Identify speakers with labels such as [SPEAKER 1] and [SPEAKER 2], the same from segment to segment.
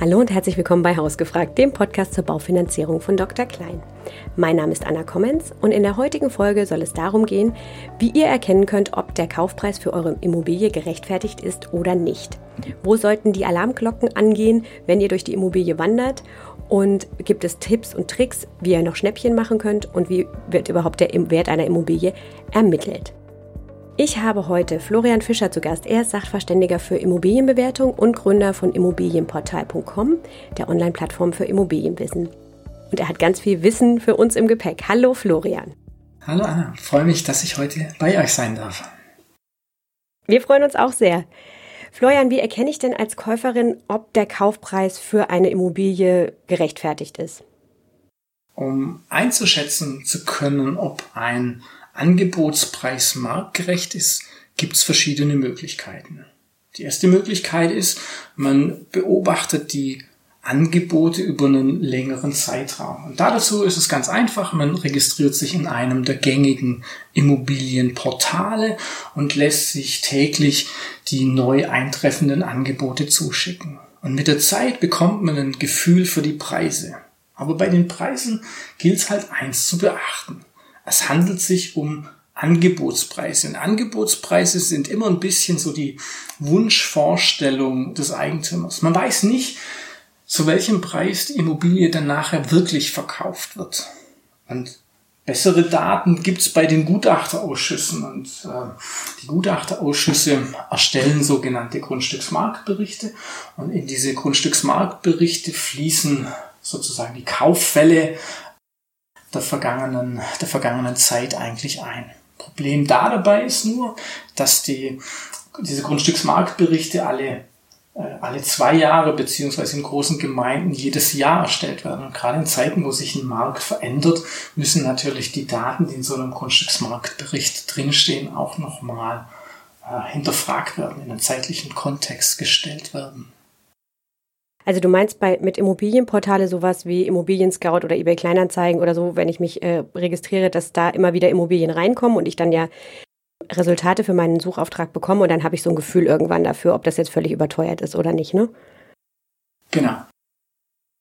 [SPEAKER 1] Hallo und herzlich willkommen bei Hausgefragt, dem Podcast zur Baufinanzierung von Dr. Klein. Mein Name ist Anna Kommens und in der heutigen Folge soll es darum gehen, wie ihr erkennen könnt, ob der Kaufpreis für eure Immobilie gerechtfertigt ist oder nicht. Wo sollten die Alarmglocken angehen, wenn ihr durch die Immobilie wandert? Und gibt es Tipps und Tricks, wie ihr noch Schnäppchen machen könnt und wie wird überhaupt der Wert einer Immobilie ermittelt? Ich habe heute Florian Fischer zu Gast. Er ist Sachverständiger für Immobilienbewertung und Gründer von Immobilienportal.com, der Online-Plattform für Immobilienwissen. Und er hat ganz viel Wissen für uns im Gepäck. Hallo Florian.
[SPEAKER 2] Hallo Anna, ich freue mich, dass ich heute bei euch sein darf.
[SPEAKER 1] Wir freuen uns auch sehr. Florian, wie erkenne ich denn als Käuferin, ob der Kaufpreis für eine Immobilie gerechtfertigt ist?
[SPEAKER 2] Um einzuschätzen zu können, ob ein Angebotspreis marktgerecht ist, gibt es verschiedene Möglichkeiten. Die erste Möglichkeit ist, man beobachtet die Angebote über einen längeren Zeitraum. Und dazu ist es ganz einfach, man registriert sich in einem der gängigen Immobilienportale und lässt sich täglich die neu eintreffenden Angebote zuschicken. Und mit der Zeit bekommt man ein Gefühl für die Preise. Aber bei den Preisen gilt es halt eins zu beachten. Es handelt sich um Angebotspreise. Und Angebotspreise sind immer ein bisschen so die Wunschvorstellung des Eigentümers. Man weiß nicht, zu welchem Preis die Immobilie dann nachher wirklich verkauft wird. Und bessere Daten gibt's bei den Gutachterausschüssen. Und äh, die Gutachterausschüsse erstellen sogenannte Grundstücksmarktberichte. Und in diese Grundstücksmarktberichte fließen sozusagen die Kauffälle der vergangenen, der vergangenen Zeit eigentlich ein. Problem da dabei ist nur, dass die, diese Grundstücksmarktberichte alle äh, alle zwei Jahre beziehungsweise in großen Gemeinden jedes Jahr erstellt werden. Und gerade in Zeiten, wo sich ein Markt verändert, müssen natürlich die Daten, die in so einem Grundstücksmarktbericht drinstehen, auch nochmal äh, hinterfragt werden, in einen zeitlichen Kontext gestellt werden.
[SPEAKER 1] Also du meinst bei mit Immobilienportale sowas wie Immobilien Scout oder eBay Kleinanzeigen oder so, wenn ich mich äh, registriere, dass da immer wieder Immobilien reinkommen und ich dann ja Resultate für meinen Suchauftrag bekomme und dann habe ich so ein Gefühl irgendwann dafür, ob das jetzt völlig überteuert ist oder nicht, ne?
[SPEAKER 2] Genau.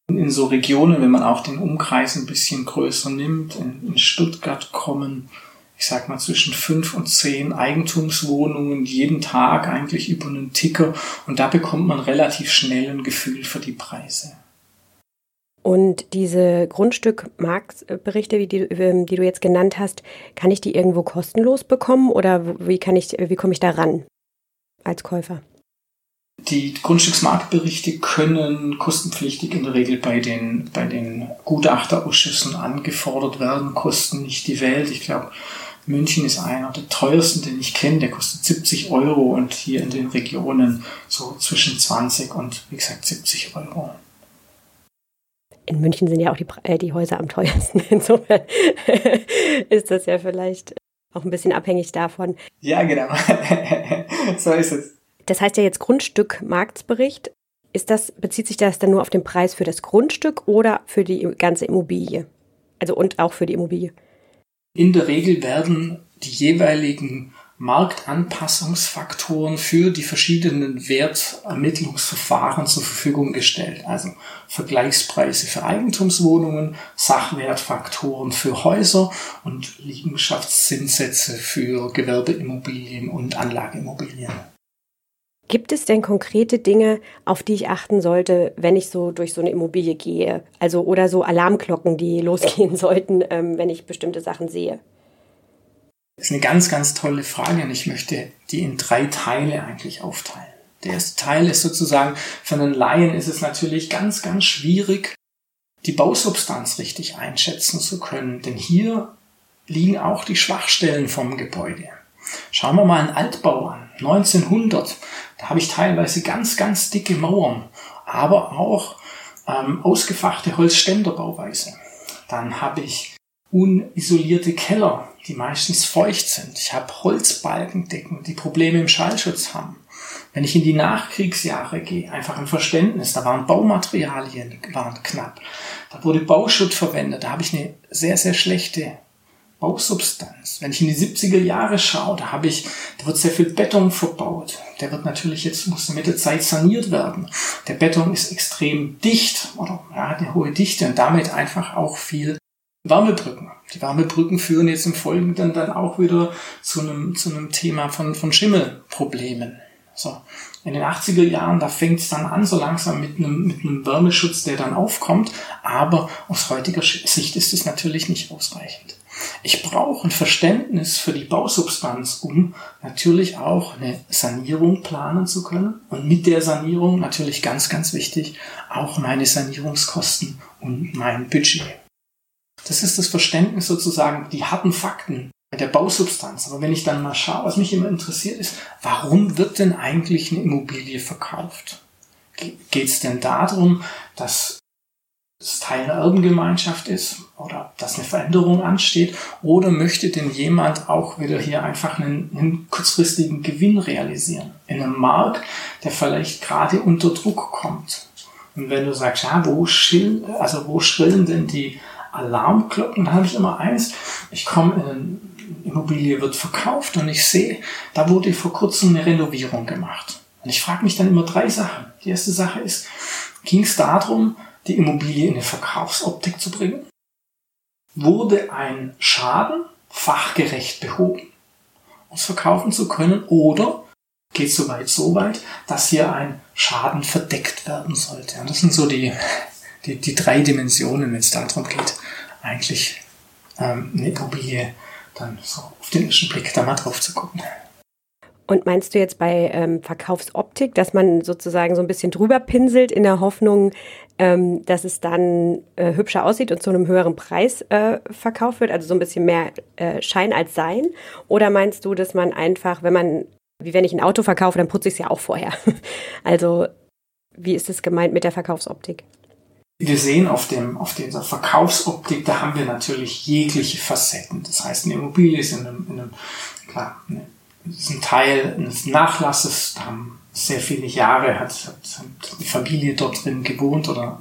[SPEAKER 2] In so Regionen, wenn man auch den Umkreis ein bisschen größer nimmt, in Stuttgart kommen ich sag mal, zwischen fünf und zehn Eigentumswohnungen jeden Tag eigentlich über einen Ticker und da bekommt man relativ schnell ein Gefühl für die Preise.
[SPEAKER 1] Und diese Grundstückmarktberichte, die, ähm, die du jetzt genannt hast, kann ich die irgendwo kostenlos bekommen oder wie kann ich, wie komme ich da ran als Käufer?
[SPEAKER 2] Die Grundstücksmarktberichte können kostenpflichtig in der Regel bei den, bei den Gutachterausschüssen angefordert werden, kosten nicht die Welt. Ich glaube, München ist einer der teuersten, den ich kenne. Der kostet 70 Euro und hier in den Regionen so zwischen 20 und wie gesagt 70 Euro.
[SPEAKER 1] In München sind ja auch die, äh, die Häuser am teuersten. Insofern ist das ja vielleicht auch ein bisschen abhängig davon.
[SPEAKER 2] Ja, genau. so ist es.
[SPEAKER 1] Das heißt ja jetzt Grundstück Marktsbericht. Ist das, bezieht sich das dann nur auf den Preis für das Grundstück oder für die ganze Immobilie? Also und auch für die Immobilie?
[SPEAKER 2] In der Regel werden die jeweiligen Marktanpassungsfaktoren für die verschiedenen Wertermittlungsverfahren zur Verfügung gestellt. Also Vergleichspreise für Eigentumswohnungen, Sachwertfaktoren für Häuser und Liegenschaftszinssätze für Gewerbeimmobilien und Anlageimmobilien.
[SPEAKER 1] Gibt es denn konkrete Dinge, auf die ich achten sollte, wenn ich so durch so eine Immobilie gehe? Also oder so Alarmglocken, die losgehen sollten, ähm, wenn ich bestimmte Sachen sehe?
[SPEAKER 2] Das ist eine ganz, ganz tolle Frage und ich möchte die in drei Teile eigentlich aufteilen. Der erste Teil ist sozusagen, für einen Laien ist es natürlich ganz, ganz schwierig, die Bausubstanz richtig einschätzen zu können, denn hier liegen auch die Schwachstellen vom Gebäude. Schauen wir mal einen Altbau an. 1900, da habe ich teilweise ganz, ganz dicke Mauern, aber auch ähm, ausgefachte Holzständerbauweise. Dann habe ich unisolierte Keller, die meistens feucht sind. Ich habe Holzbalkendecken, die Probleme im Schallschutz haben. Wenn ich in die Nachkriegsjahre gehe, einfach ein Verständnis, da waren Baumaterialien waren knapp, da wurde Bauschutt verwendet, da habe ich eine sehr, sehr schlechte Bausubstanz. Wenn ich in die 70er Jahre schaue, da habe ich, da wird sehr viel Beton verbaut. Der wird natürlich jetzt, muss mit der Zeit saniert werden. Der Beton ist extrem dicht oder ja, hat eine hohe Dichte und damit einfach auch viel Wärmebrücken. Die Wärmebrücken führen jetzt im Folgenden dann auch wieder zu einem, zu einem Thema von, von Schimmelproblemen. So. In den 80er Jahren, da fängt es dann an, so langsam mit einem, mit einem Wärmeschutz, der dann aufkommt. Aber aus heutiger Sicht ist es natürlich nicht ausreichend. Ich brauche ein Verständnis für die Bausubstanz, um natürlich auch eine Sanierung planen zu können. Und mit der Sanierung natürlich ganz, ganz wichtig, auch meine Sanierungskosten und mein Budget. Das ist das Verständnis sozusagen, die harten Fakten der Bausubstanz. Aber wenn ich dann mal schaue, was mich immer interessiert ist, warum wird denn eigentlich eine Immobilie verkauft? Geht es denn darum, dass es Teil einer Erbengemeinschaft ist oder dass eine Veränderung ansteht? Oder möchte denn jemand auch wieder hier einfach einen, einen kurzfristigen Gewinn realisieren? In einem Markt, der vielleicht gerade unter Druck kommt. Und wenn du sagst, ja, wo, schill, also wo schrillen denn die Alarmglocken? Dann habe ich immer eins, ich komme in eine Immobilie wird verkauft und ich sehe, da wurde vor kurzem eine Renovierung gemacht. Und ich frage mich dann immer drei Sachen. Die erste Sache ist, ging es darum, die Immobilie in eine Verkaufsoptik zu bringen? Wurde ein Schaden fachgerecht behoben, um es verkaufen zu können? Oder geht es soweit so weit, dass hier ein Schaden verdeckt werden sollte? Und das sind so die, die, die drei Dimensionen, wenn es darum geht, eigentlich ähm, eine Immobilie dann so auf den ersten Blick da mal drauf zu gucken.
[SPEAKER 1] Und meinst du jetzt bei ähm, Verkaufsoptik, dass man sozusagen so ein bisschen drüber pinselt in der Hoffnung, ähm, dass es dann äh, hübscher aussieht und zu einem höheren Preis äh, verkauft wird, also so ein bisschen mehr äh, Schein als Sein? Oder meinst du, dass man einfach, wenn man, wie wenn ich ein Auto verkaufe, dann putze ich es ja auch vorher? also wie ist es gemeint mit der Verkaufsoptik?
[SPEAKER 2] Wir sehen auf dem, auf dieser Verkaufsoptik, da haben wir natürlich jegliche Facetten. Das heißt, eine Immobilie ist in einem, in einem klar, eine, ist ein Teil eines Nachlasses, da haben sehr viele Jahre hat, hat, die Familie dort drin gewohnt oder,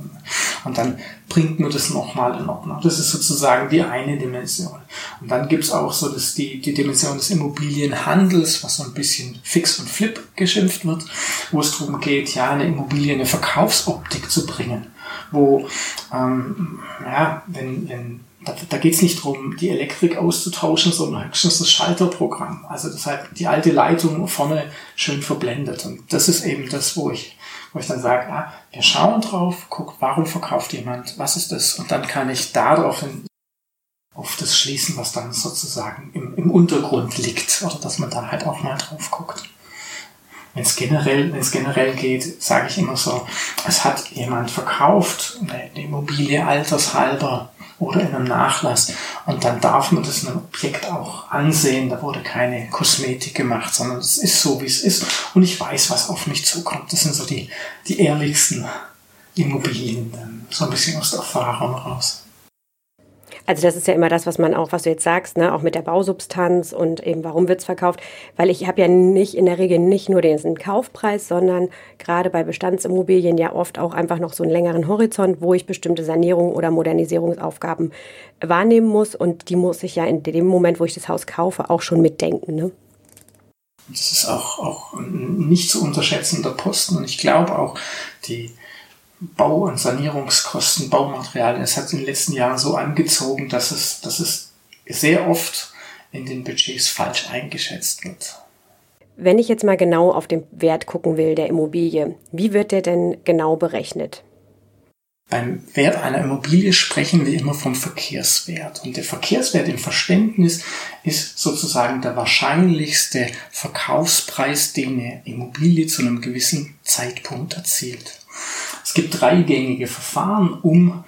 [SPEAKER 2] und dann bringt man das nochmal in Ordnung. Das ist sozusagen die eine Dimension. Und dann gibt's auch so das, die, die Dimension des Immobilienhandels, was so ein bisschen fix und flip geschimpft wird, wo es darum geht, ja, eine Immobilie in eine Verkaufsoptik zu bringen wo, ähm, ja, wenn, wenn da, da geht es nicht darum, die Elektrik auszutauschen, sondern höchstens das Schalterprogramm. Also das heißt, die alte Leitung vorne schön verblendet. Und das ist eben das, wo ich, wo ich dann sage, ah, wir schauen drauf, guck, warum verkauft jemand, was ist das? Und dann kann ich daraufhin auf das schließen, was dann sozusagen im, im Untergrund liegt. Oder dass man da halt auch mal drauf guckt. Wenn es generell, wenn es generell geht, sage ich immer so, es hat jemand verkauft, eine Immobilie altershalber oder in einem Nachlass und dann darf man das in einem Objekt auch ansehen. Da wurde keine Kosmetik gemacht, sondern es ist so, wie es ist und ich weiß, was auf mich zukommt. Das sind so die, die ehrlichsten Immobilien, so ein bisschen aus der Erfahrung raus.
[SPEAKER 1] Also das ist ja immer das, was man auch, was du jetzt sagst, ne, auch mit der Bausubstanz und eben warum wird's verkauft, weil ich habe ja nicht in der Regel nicht nur den Kaufpreis, sondern gerade bei Bestandsimmobilien ja oft auch einfach noch so einen längeren Horizont, wo ich bestimmte Sanierung oder Modernisierungsaufgaben wahrnehmen muss und die muss ich ja in dem Moment, wo ich das Haus kaufe, auch schon mitdenken. Ne?
[SPEAKER 2] Das ist auch, auch nicht zu unterschätzender Posten und ich glaube auch die Bau- und Sanierungskosten, Baumaterialien. Es hat in den letzten Jahren so angezogen, dass es, dass es sehr oft in den Budgets falsch eingeschätzt wird.
[SPEAKER 1] Wenn ich jetzt mal genau auf den Wert gucken will der Immobilie, wie wird der denn genau berechnet?
[SPEAKER 2] Beim Wert einer Immobilie sprechen wir immer vom Verkehrswert. Und der Verkehrswert im Verständnis ist sozusagen der wahrscheinlichste Verkaufspreis, den eine Immobilie zu einem gewissen Zeitpunkt erzielt. Es gibt drei gängige Verfahren, um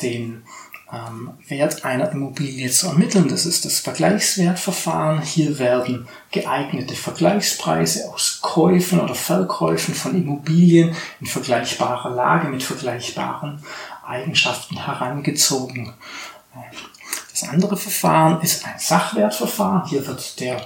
[SPEAKER 2] den ähm, Wert einer Immobilie zu ermitteln. Das ist das Vergleichswertverfahren. Hier werden geeignete Vergleichspreise aus Käufen oder Verkäufen von Immobilien in vergleichbarer Lage mit vergleichbaren Eigenschaften herangezogen. Das andere Verfahren ist ein Sachwertverfahren. Hier wird der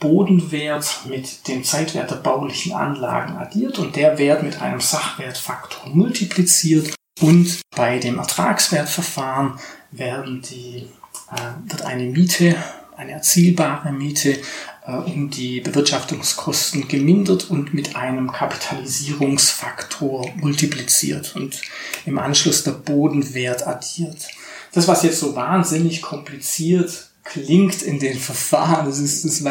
[SPEAKER 2] Bodenwert mit dem Zeitwert der baulichen Anlagen addiert und der Wert mit einem Sachwertfaktor multipliziert und bei dem Ertragswertverfahren werden die äh, wird eine Miete, eine erzielbare Miete äh, um die Bewirtschaftungskosten gemindert und mit einem Kapitalisierungsfaktor multipliziert und im Anschluss der Bodenwert addiert. Das, was jetzt so wahnsinnig kompliziert klingt in den Verfahren, das ist, das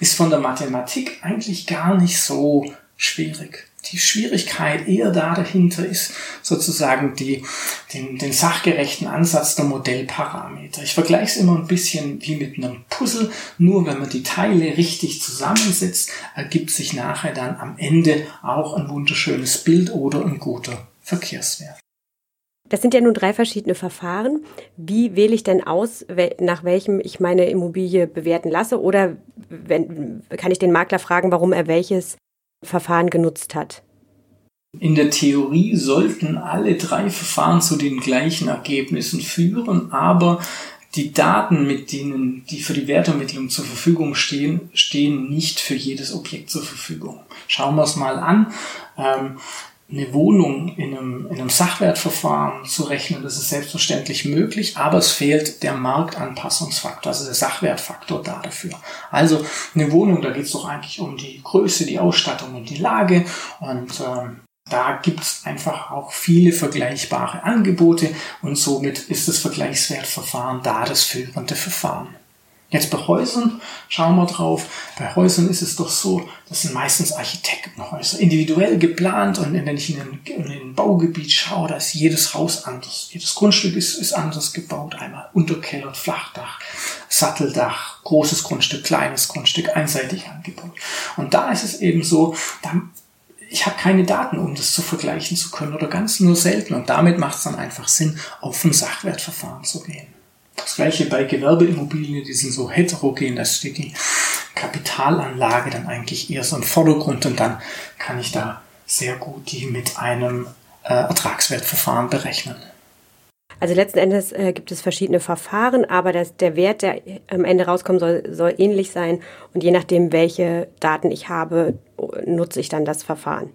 [SPEAKER 2] ist von der Mathematik eigentlich gar nicht so schwierig die Schwierigkeit eher da dahinter ist sozusagen die, den, den sachgerechten Ansatz der Modellparameter. Ich vergleiche es immer ein bisschen wie mit einem Puzzle. Nur wenn man die Teile richtig zusammensetzt, ergibt sich nachher dann am Ende auch ein wunderschönes Bild oder ein guter Verkehrswert.
[SPEAKER 1] Das sind ja nun drei verschiedene Verfahren. Wie wähle ich denn aus, nach welchem ich meine Immobilie bewerten lasse? Oder wenn, kann ich den Makler fragen, warum er welches Verfahren genutzt hat.
[SPEAKER 2] In der Theorie sollten alle drei Verfahren zu den gleichen Ergebnissen führen, aber die Daten, mit denen die für die Wertermittlung zur Verfügung stehen, stehen nicht für jedes Objekt zur Verfügung. Schauen wir es mal an. Eine Wohnung in einem, in einem Sachwertverfahren zu rechnen, das ist selbstverständlich möglich, aber es fehlt der Marktanpassungsfaktor, also der Sachwertfaktor da dafür. Also eine Wohnung, da geht es doch eigentlich um die Größe, die Ausstattung und die Lage und ähm, da gibt es einfach auch viele vergleichbare Angebote und somit ist das Vergleichswertverfahren da das führende Verfahren. Jetzt bei Häusern schauen wir drauf. Bei Häusern ist es doch so, das sind meistens Architektenhäuser, individuell geplant und wenn ich in ein, in ein Baugebiet schaue, da ist jedes Haus anders. Jedes Grundstück ist, ist anders gebaut. Einmal Unterkeller, Flachdach, Satteldach, großes Grundstück, kleines Grundstück, einseitig angebaut. Und da ist es eben so, da, ich habe keine Daten, um das zu vergleichen zu können oder ganz nur selten. Und damit macht es dann einfach Sinn, auf ein Sachwertverfahren zu gehen. Das gleiche bei Gewerbeimmobilien, die sind so heterogen, da steht die Kapitalanlage dann eigentlich eher so im Vordergrund und dann kann ich da sehr gut die mit einem äh, Ertragswertverfahren berechnen.
[SPEAKER 1] Also letzten Endes äh, gibt es verschiedene Verfahren, aber das, der Wert, der am Ende rauskommt, soll, soll ähnlich sein. Und je nachdem, welche Daten ich habe, nutze ich dann das Verfahren.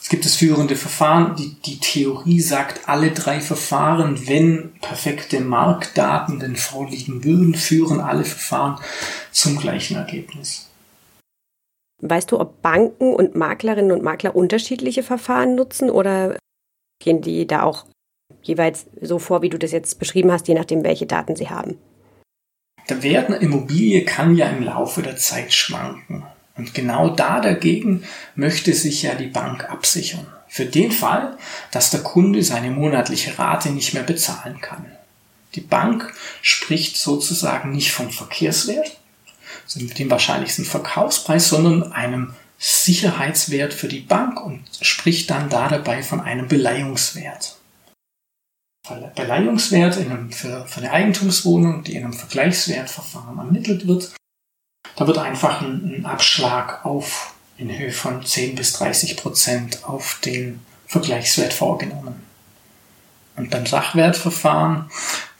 [SPEAKER 2] Es gibt das führende Verfahren. Die, die Theorie sagt, alle drei Verfahren, wenn perfekte Marktdaten denn vorliegen würden, führen alle Verfahren zum gleichen Ergebnis.
[SPEAKER 1] Weißt du, ob Banken und Maklerinnen und Makler unterschiedliche Verfahren nutzen oder gehen die da auch jeweils so vor, wie du das jetzt beschrieben hast, je nachdem, welche Daten sie haben?
[SPEAKER 2] Der Wert einer Immobilie kann ja im Laufe der Zeit schwanken. Und genau da dagegen möchte sich ja die Bank absichern. Für den Fall, dass der Kunde seine monatliche Rate nicht mehr bezahlen kann. Die Bank spricht sozusagen nicht vom Verkehrswert, also dem wahrscheinlichsten Verkaufspreis, sondern einem Sicherheitswert für die Bank und spricht dann da dabei von einem Beleihungswert. Beleihungswert in einem, für, für eine Eigentumswohnung, die in einem Vergleichswertverfahren ermittelt wird, da wird einfach ein, ein Abschlag auf in Höhe von 10 bis 30 Prozent auf den Vergleichswert vorgenommen. Und beim Sachwertverfahren,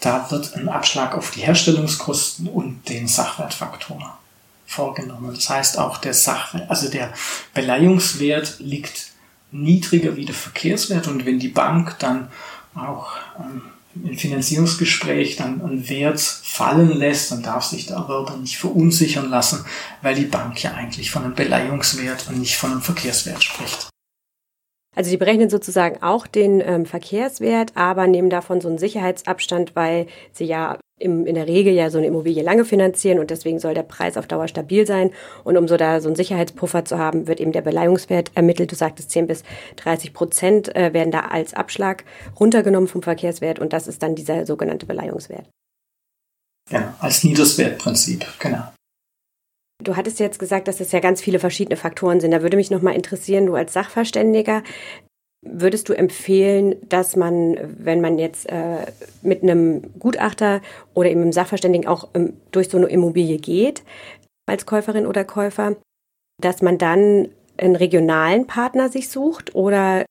[SPEAKER 2] da wird ein Abschlag auf die Herstellungskosten und den Sachwertfaktor vorgenommen. Das heißt auch der Sachwert, also der Beleihungswert liegt niedriger wie der Verkehrswert und wenn die Bank dann auch ähm, im Finanzierungsgespräch dann einen Wert fallen lässt, dann darf sich der Erwerber nicht verunsichern lassen, weil die Bank ja eigentlich von einem Beleihungswert und nicht von einem Verkehrswert spricht.
[SPEAKER 1] Also die berechnen sozusagen auch den ähm, Verkehrswert, aber nehmen davon so einen Sicherheitsabstand, weil sie ja im, in der Regel ja so eine Immobilie lange finanzieren und deswegen soll der Preis auf Dauer stabil sein. Und um so da so einen Sicherheitspuffer zu haben, wird eben der Beleihungswert ermittelt. Du sagtest 10 bis 30 Prozent äh, werden da als Abschlag runtergenommen vom Verkehrswert und das ist dann dieser sogenannte Beleihungswert.
[SPEAKER 2] Ja, als Niederswertprinzip, genau.
[SPEAKER 1] Du hattest jetzt gesagt, dass es ja ganz viele verschiedene Faktoren sind. Da würde mich nochmal interessieren, du als Sachverständiger, würdest du empfehlen, dass man, wenn man jetzt äh, mit einem Gutachter oder eben einem Sachverständigen auch ähm, durch so eine Immobilie geht, als Käuferin oder Käufer, dass man dann einen regionalen Partner sich sucht oder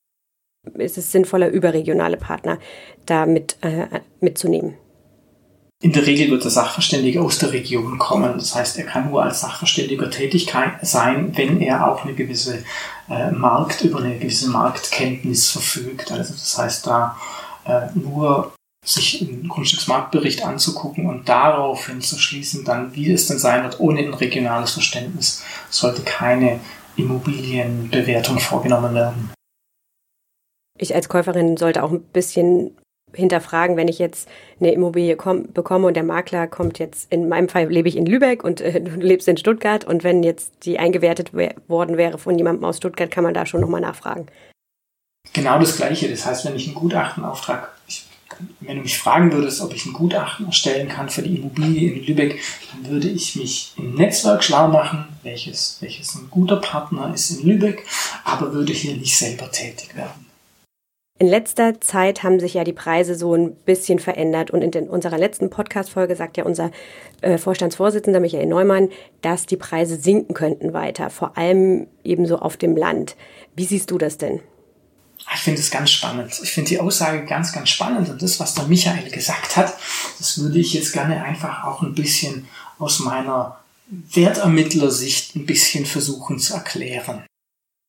[SPEAKER 1] ist es sinnvoller, überregionale Partner da mit, äh, mitzunehmen?
[SPEAKER 2] In der Regel wird der Sachverständige aus der Region kommen. Das heißt, er kann nur als Sachverständiger tätig sein, wenn er auch eine gewisse äh, Markt, über eine gewisse Marktkenntnis verfügt. Also das heißt, da äh, nur sich einen Grundstücksmarktbericht anzugucken und daraufhin zu schließen, dann wie es denn sein wird, ohne ein regionales Verständnis, sollte keine Immobilienbewertung vorgenommen werden.
[SPEAKER 1] Ich als Käuferin sollte auch ein bisschen hinterfragen, wenn ich jetzt eine Immobilie komm, bekomme und der Makler kommt jetzt, in meinem Fall lebe ich in Lübeck und äh, du lebst in Stuttgart und wenn jetzt die eingewertet worden wäre von jemandem aus Stuttgart, kann man da schon nochmal nachfragen.
[SPEAKER 2] Genau das Gleiche. Das heißt, wenn ich einen Gutachtenauftrag, ich, wenn du mich fragen würdest, ob ich ein Gutachten erstellen kann für die Immobilie in Lübeck, dann würde ich mich im Netzwerk schlau machen, welches, welches ein guter Partner ist in Lübeck, aber würde hier nicht selber tätig werden.
[SPEAKER 1] In letzter Zeit haben sich ja die Preise so ein bisschen verändert und in unserer letzten Podcast-Folge sagt ja unser äh, Vorstandsvorsitzender Michael Neumann, dass die Preise sinken könnten weiter, vor allem ebenso auf dem Land. Wie siehst du das denn?
[SPEAKER 2] Ich finde es ganz spannend. Ich finde die Aussage ganz, ganz spannend und das, was der Michael gesagt hat, das würde ich jetzt gerne einfach auch ein bisschen aus meiner Wertermittlersicht ein bisschen versuchen zu erklären.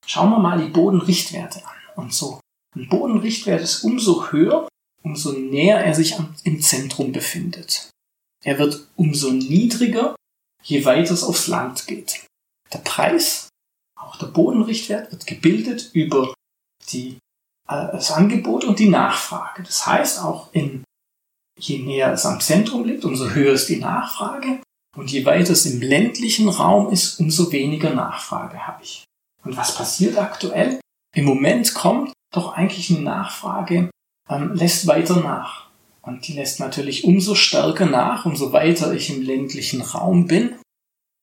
[SPEAKER 2] Schauen wir mal die Bodenrichtwerte an und so Bodenrichtwert ist umso höher, umso näher er sich im Zentrum befindet. Er wird umso niedriger, je weiter es aufs Land geht. Der Preis, auch der Bodenrichtwert, wird gebildet über die, äh, das Angebot und die Nachfrage. Das heißt, auch in, je näher es am Zentrum liegt, umso höher ist die Nachfrage. Und je weiter es im ländlichen Raum ist, umso weniger Nachfrage habe ich. Und was passiert aktuell? Im Moment kommt doch eigentlich eine Nachfrage ähm, lässt weiter nach. Und die lässt natürlich umso stärker nach, umso weiter ich im ländlichen Raum bin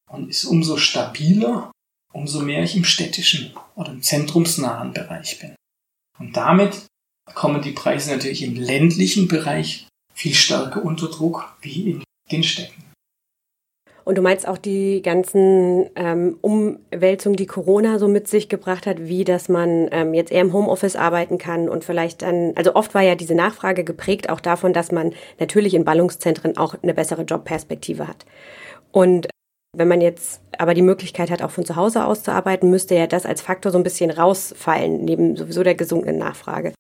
[SPEAKER 2] und ist umso stabiler, umso mehr ich im städtischen oder im zentrumsnahen Bereich bin. Und damit kommen die Preise natürlich im ländlichen Bereich viel stärker unter Druck wie in den Städten.
[SPEAKER 1] Und du meinst auch die ganzen ähm, Umwälzungen, die Corona so mit sich gebracht hat, wie dass man ähm, jetzt eher im Homeoffice arbeiten kann und vielleicht dann, also oft war ja diese Nachfrage geprägt auch davon, dass man natürlich in Ballungszentren auch eine bessere Jobperspektive hat. Und wenn man jetzt aber die Möglichkeit hat, auch von zu Hause aus zu arbeiten, müsste ja das als Faktor so ein bisschen rausfallen, neben sowieso der gesunkenen Nachfrage.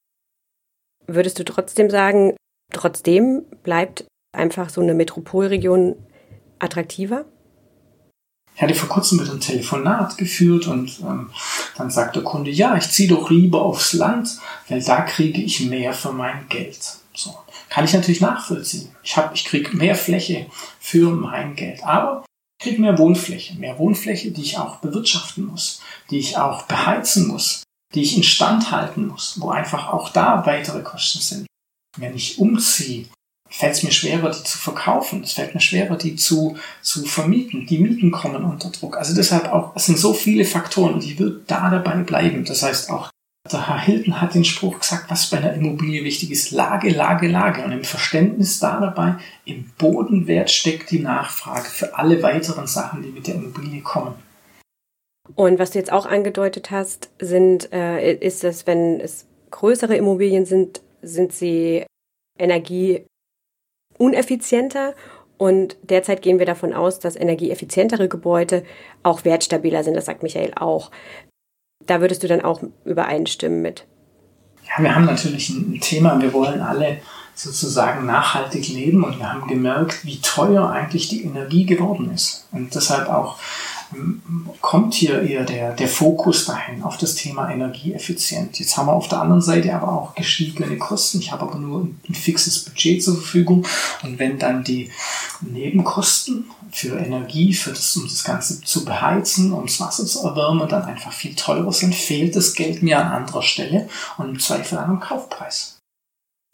[SPEAKER 1] Würdest du trotzdem sagen, trotzdem bleibt einfach so eine Metropolregion attraktiver?
[SPEAKER 2] Ich hatte vor kurzem mit einem Telefonat geführt und ähm, dann sagt der Kunde, ja, ich ziehe doch lieber aufs Land, weil da kriege ich mehr für mein Geld. So. Kann ich natürlich nachvollziehen. Ich, ich kriege mehr Fläche für mein Geld, aber ich kriege mehr Wohnfläche. Mehr Wohnfläche, die ich auch bewirtschaften muss, die ich auch beheizen muss, die ich instand halten muss, wo einfach auch da weitere Kosten sind. Wenn ich umziehe, fällt es mir schwerer, die zu verkaufen. Es fällt mir schwerer, die zu, zu vermieten. Die Mieten kommen unter Druck. Also deshalb auch, es sind so viele Faktoren und ich würde da dabei bleiben. Das heißt auch, der Herr Hilton hat den Spruch gesagt, was bei einer Immobilie wichtig ist. Lage, Lage, Lage. Und im Verständnis da dabei, im Bodenwert steckt die Nachfrage für alle weiteren Sachen, die mit der Immobilie kommen.
[SPEAKER 1] Und was du jetzt auch angedeutet hast, sind, äh, ist es, wenn es größere Immobilien sind, sind sie Energie uneffizienter und derzeit gehen wir davon aus, dass energieeffizientere Gebäude auch wertstabiler sind. Das sagt Michael auch. Da würdest du dann auch übereinstimmen mit.
[SPEAKER 2] Ja, wir haben natürlich ein Thema. Wir wollen alle sozusagen nachhaltig leben und wir haben gemerkt, wie teuer eigentlich die Energie geworden ist. Und deshalb auch kommt hier eher der, der Fokus dahin auf das Thema Energieeffizient. Jetzt haben wir auf der anderen Seite aber auch gestiegene Kosten. Ich habe aber nur ein fixes Budget zur Verfügung. Und wenn dann die Nebenkosten für Energie, für das, um das Ganze zu beheizen, um das Wasser zu erwärmen, dann einfach viel teurer sind, fehlt das Geld mir an anderer Stelle und im Zweifel an einem Kaufpreis.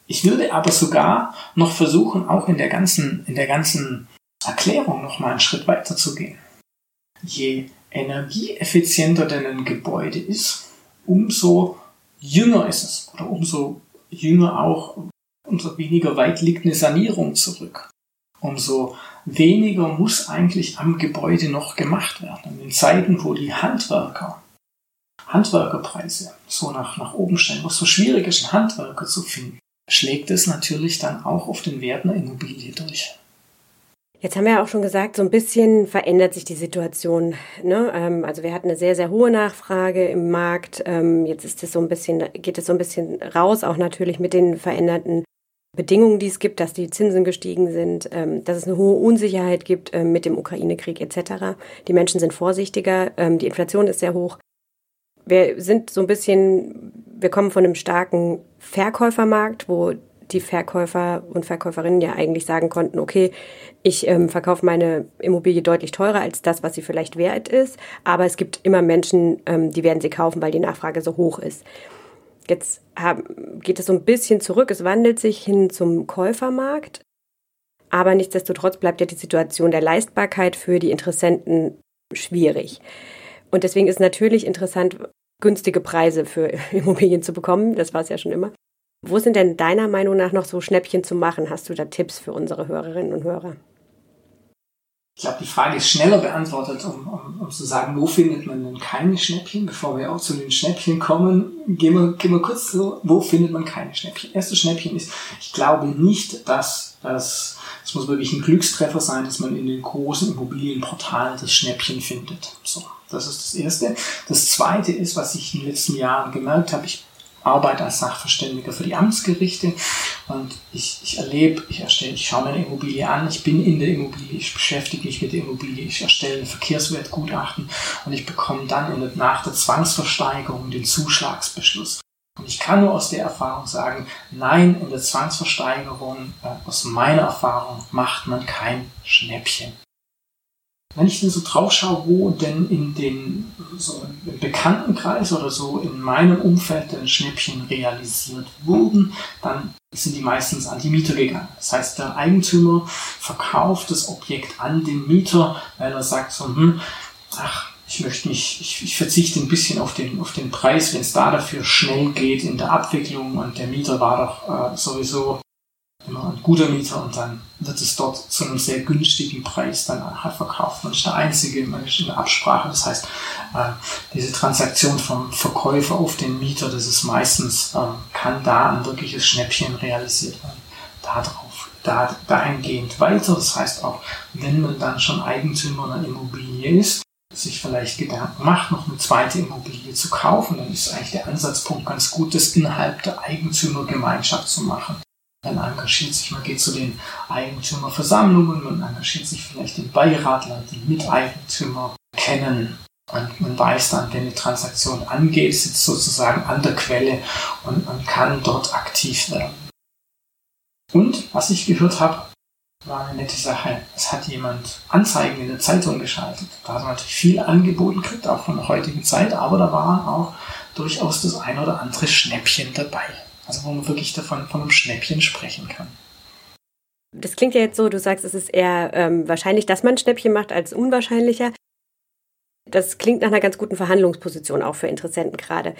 [SPEAKER 2] Ich würde aber sogar noch versuchen, auch in der ganzen, in der ganzen Erklärung noch mal einen Schritt weiter zu gehen je energieeffizienter denn ein Gebäude ist, umso jünger ist es oder umso jünger auch, umso weniger weit liegt eine Sanierung zurück. Umso weniger muss eigentlich am Gebäude noch gemacht werden. In Zeiten, wo die Handwerker, Handwerkerpreise so nach, nach oben stellen, wo es so schwierig ist, einen Handwerker zu finden, schlägt es natürlich dann auch auf den Wert einer Immobilie durch.
[SPEAKER 1] Jetzt haben wir ja auch schon gesagt, so ein bisschen verändert sich die Situation. Ne? Ähm, also wir hatten eine sehr, sehr hohe Nachfrage im Markt. Ähm, jetzt ist es so ein bisschen, geht es so ein bisschen raus, auch natürlich mit den veränderten Bedingungen, die es gibt, dass die Zinsen gestiegen sind, ähm, dass es eine hohe Unsicherheit gibt mit dem Ukraine-Krieg etc. Die Menschen sind vorsichtiger, die Inflation ist sehr hoch. Wir sind so ein bisschen, wir kommen von einem starken Verkäufermarkt, wo die Verkäufer und Verkäuferinnen ja eigentlich sagen konnten, okay, ich ähm, verkaufe meine Immobilie deutlich teurer als das, was sie vielleicht wert ist, aber es gibt immer Menschen, ähm, die werden sie kaufen, weil die Nachfrage so hoch ist. Jetzt haben, geht es so ein bisschen zurück, es wandelt sich hin zum Käufermarkt, aber nichtsdestotrotz bleibt ja die Situation der Leistbarkeit für die Interessenten schwierig. Und deswegen ist natürlich interessant, günstige Preise für Immobilien zu bekommen. Das war es ja schon immer. Wo sind denn deiner Meinung nach noch so Schnäppchen zu machen? Hast du da Tipps für unsere Hörerinnen und Hörer?
[SPEAKER 2] Ich glaube, die Frage ist schneller beantwortet, um, um, um zu sagen, wo findet man denn keine Schnäppchen? Bevor wir auch zu den Schnäppchen kommen, gehen wir, gehen wir kurz so, wo findet man keine Schnäppchen? Erstes Schnäppchen ist, ich glaube nicht, dass das, es muss wirklich ein Glückstreffer sein, dass man in den großen Immobilienportalen das Schnäppchen findet. So, das ist das Erste. Das Zweite ist, was ich in den letzten Jahren gemerkt habe, ich arbeite als Sachverständiger für die Amtsgerichte und ich, ich erlebe, ich erstelle, ich schaue meine Immobilie an, ich bin in der Immobilie, ich beschäftige mich mit der Immobilie, ich erstelle ein Verkehrswertgutachten und ich bekomme dann der, nach der Zwangsversteigerung den Zuschlagsbeschluss. Und ich kann nur aus der Erfahrung sagen, nein, in der Zwangsversteigerung, äh, aus meiner Erfahrung, macht man kein Schnäppchen wenn ich denn so drauf schaue, wo denn in den so im Bekanntenkreis oder so in meinem Umfeld denn Schnäppchen realisiert wurden, dann sind die meistens an die Mieter gegangen. Das heißt, der Eigentümer verkauft das Objekt an den Mieter, weil er sagt so, hm, ach, ich möchte mich, ich, ich verzichte ein bisschen auf den, auf den Preis, wenn es da dafür schnell geht in der Abwicklung und der Mieter war doch äh, sowieso immer ein guter Mieter und dann wird es dort zu einem sehr günstigen Preis dann halt verkauft. Man ist der Einzige, man ist in der Absprache. Das heißt, äh, diese Transaktion vom Verkäufer auf den Mieter, das ist meistens, äh, kann da ein wirkliches Schnäppchen realisiert werden. Darauf, da, dahingehend weiter. Das heißt auch, wenn man dann schon Eigentümer einer Immobilie ist, sich vielleicht Gedanken macht, noch eine zweite Immobilie zu kaufen, dann ist eigentlich der Ansatzpunkt ganz gut, das innerhalb der Eigentümergemeinschaft zu machen. Man engagiert sich, man geht zu den Eigentümerversammlungen, man engagiert sich vielleicht im Beirat, lernt die Miteigentümer kennen und man weiß dann, wenn eine Transaktion angeht, sitzt sozusagen an der Quelle und man kann dort aktiv werden. Und was ich gehört habe, war eine nette Sache. Es hat jemand Anzeigen in der Zeitung geschaltet. Da hat man natürlich viel angeboten gekriegt, auch von der heutigen Zeit, aber da waren auch durchaus das ein oder andere Schnäppchen dabei. Also wo man wirklich davon von einem Schnäppchen sprechen kann.
[SPEAKER 1] Das klingt ja jetzt so, du sagst, es ist eher ähm, wahrscheinlich, dass man ein Schnäppchen macht, als unwahrscheinlicher. Das klingt nach einer ganz guten Verhandlungsposition auch für Interessenten gerade.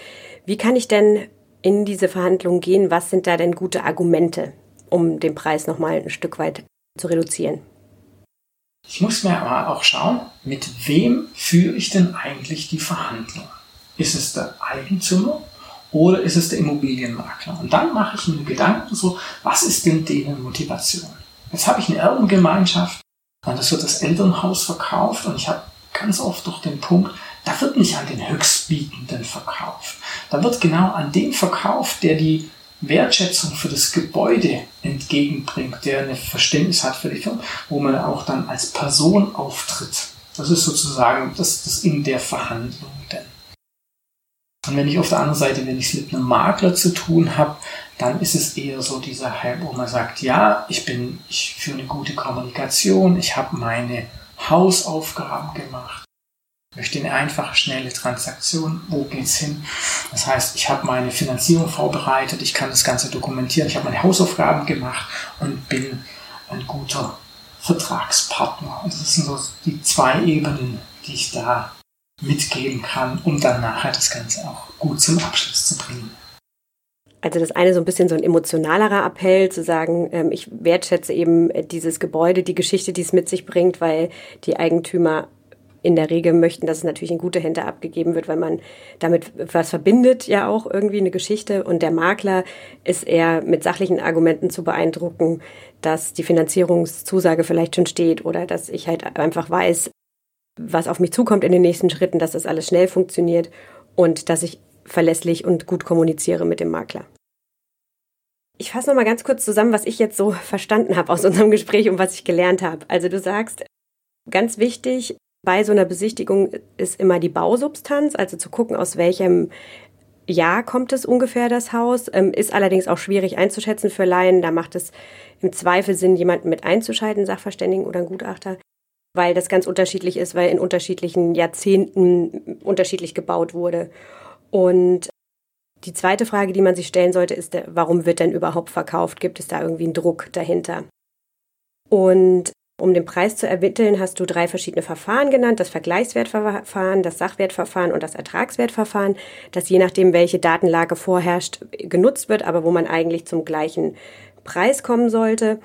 [SPEAKER 1] Wie kann ich denn in diese Verhandlungen gehen? Was sind da denn gute Argumente, um den Preis nochmal ein Stück weit zu reduzieren?
[SPEAKER 2] Ich muss mir aber auch schauen, mit wem führe ich denn eigentlich die Verhandlung? Ist es der Eigentümer oder ist es der Immobilienmakler? Und dann mache ich mir Gedanken so, was ist denn deren Motivation? Jetzt habe ich eine Erbengemeinschaft und es wird das Elternhaus verkauft und ich habe ganz oft doch den Punkt, da wird nicht an den Höchstbietenden verkauft. Da wird genau an den verkauft, der die Wertschätzung für das Gebäude entgegenbringt, der ein Verständnis hat für die Firma, wo man auch dann als Person auftritt. Das ist sozusagen das, das in der Verhandlung denn. Und wenn ich auf der anderen Seite, wenn ich es mit einem Makler zu tun habe, dann ist es eher so dieser Hype, wo man sagt, ja, ich bin, ich führe eine gute Kommunikation, ich habe meine Hausaufgaben gemacht, möchte eine einfache, schnelle Transaktion, wo geht's hin? Das heißt, ich habe meine Finanzierung vorbereitet, ich kann das Ganze dokumentieren, ich habe meine Hausaufgaben gemacht und bin ein guter Vertragspartner. Und das sind so die zwei Ebenen, die ich da mitgeben kann, um dann nachher das Ganze auch gut zum Abschluss zu bringen.
[SPEAKER 1] Also das eine so ein bisschen so ein emotionalerer Appell, zu sagen, ähm, ich wertschätze eben dieses Gebäude, die Geschichte, die es mit sich bringt, weil die Eigentümer in der Regel möchten, dass es natürlich in gute Hände abgegeben wird, weil man damit was verbindet, ja auch irgendwie eine Geschichte. Und der Makler ist eher mit sachlichen Argumenten zu beeindrucken, dass die Finanzierungszusage vielleicht schon steht oder dass ich halt einfach weiß, was auf mich zukommt in den nächsten Schritten, dass das alles schnell funktioniert und dass ich verlässlich und gut kommuniziere mit dem Makler. Ich fasse noch mal ganz kurz zusammen, was ich jetzt so verstanden habe aus unserem Gespräch und was ich gelernt habe. Also du sagst, ganz wichtig bei so einer Besichtigung ist immer die Bausubstanz, also zu gucken, aus welchem Jahr kommt es ungefähr das Haus. Ähm, ist allerdings auch schwierig einzuschätzen für Laien. Da macht es im Zweifel Sinn, jemanden mit einzuschalten, Sachverständigen oder einen Gutachter, weil das ganz unterschiedlich ist, weil in unterschiedlichen Jahrzehnten unterschiedlich gebaut wurde. Und die zweite Frage, die man sich stellen sollte, ist, warum wird denn überhaupt verkauft? Gibt es da irgendwie einen Druck dahinter? Und um den Preis zu ermitteln, hast du drei verschiedene Verfahren genannt, das Vergleichswertverfahren, das Sachwertverfahren und das Ertragswertverfahren, das je nachdem, welche Datenlage vorherrscht, genutzt wird, aber wo man eigentlich zum gleichen Preis kommen sollte.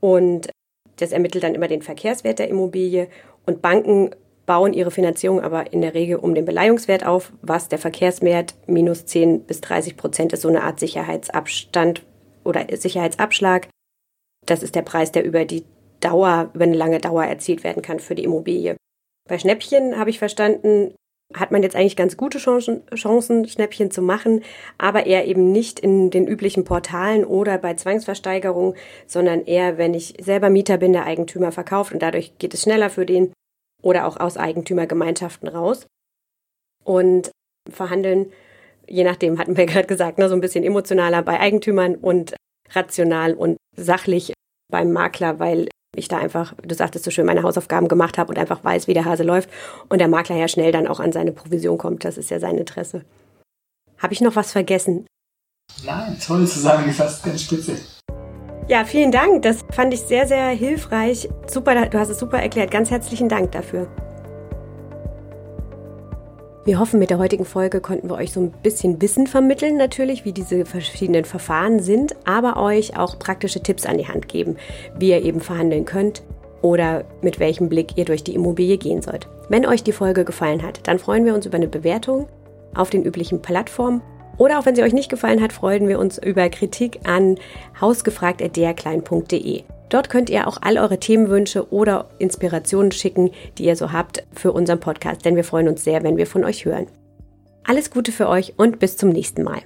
[SPEAKER 1] Und das ermittelt dann immer den Verkehrswert der Immobilie. Und Banken bauen ihre Finanzierung aber in der Regel um den Beleihungswert auf, was der Verkehrswert minus 10 bis 30 Prozent ist, so eine Art Sicherheitsabstand oder Sicherheitsabschlag. Das ist der Preis, der über die Dauer, über eine lange Dauer erzielt werden kann für die Immobilie. Bei Schnäppchen habe ich verstanden, hat man jetzt eigentlich ganz gute Chancen, Chancen, Schnäppchen zu machen, aber eher eben nicht in den üblichen Portalen oder bei Zwangsversteigerung, sondern eher, wenn ich selber Mieter bin, der Eigentümer verkauft und dadurch geht es schneller für den oder auch aus Eigentümergemeinschaften raus. Und verhandeln, je nachdem, hatten wir gerade gesagt, ne, so ein bisschen emotionaler bei Eigentümern und rational und sachlich beim Makler, weil ich da einfach, du sagtest so schön, meine Hausaufgaben gemacht habe und einfach weiß, wie der Hase läuft und der Makler ja schnell dann auch an seine Provision kommt. Das ist ja sein Interesse. Habe ich noch was vergessen?
[SPEAKER 2] Nein, toll zusammengefasst, ganz spitze.
[SPEAKER 1] Ja, vielen Dank. Das fand ich sehr, sehr hilfreich. Super, du hast es super erklärt. Ganz herzlichen Dank dafür. Wir hoffen, mit der heutigen Folge konnten wir euch so ein bisschen Wissen vermitteln, natürlich, wie diese verschiedenen Verfahren sind, aber euch auch praktische Tipps an die Hand geben, wie ihr eben verhandeln könnt oder mit welchem Blick ihr durch die Immobilie gehen sollt. Wenn euch die Folge gefallen hat, dann freuen wir uns über eine Bewertung auf den üblichen Plattformen oder auch wenn sie euch nicht gefallen hat, freuen wir uns über Kritik an hausgefragt.derklein.de. Dort könnt ihr auch all eure Themenwünsche oder Inspirationen schicken, die ihr so habt für unseren Podcast, denn wir freuen uns sehr, wenn wir von euch hören. Alles Gute für euch und bis zum nächsten Mal.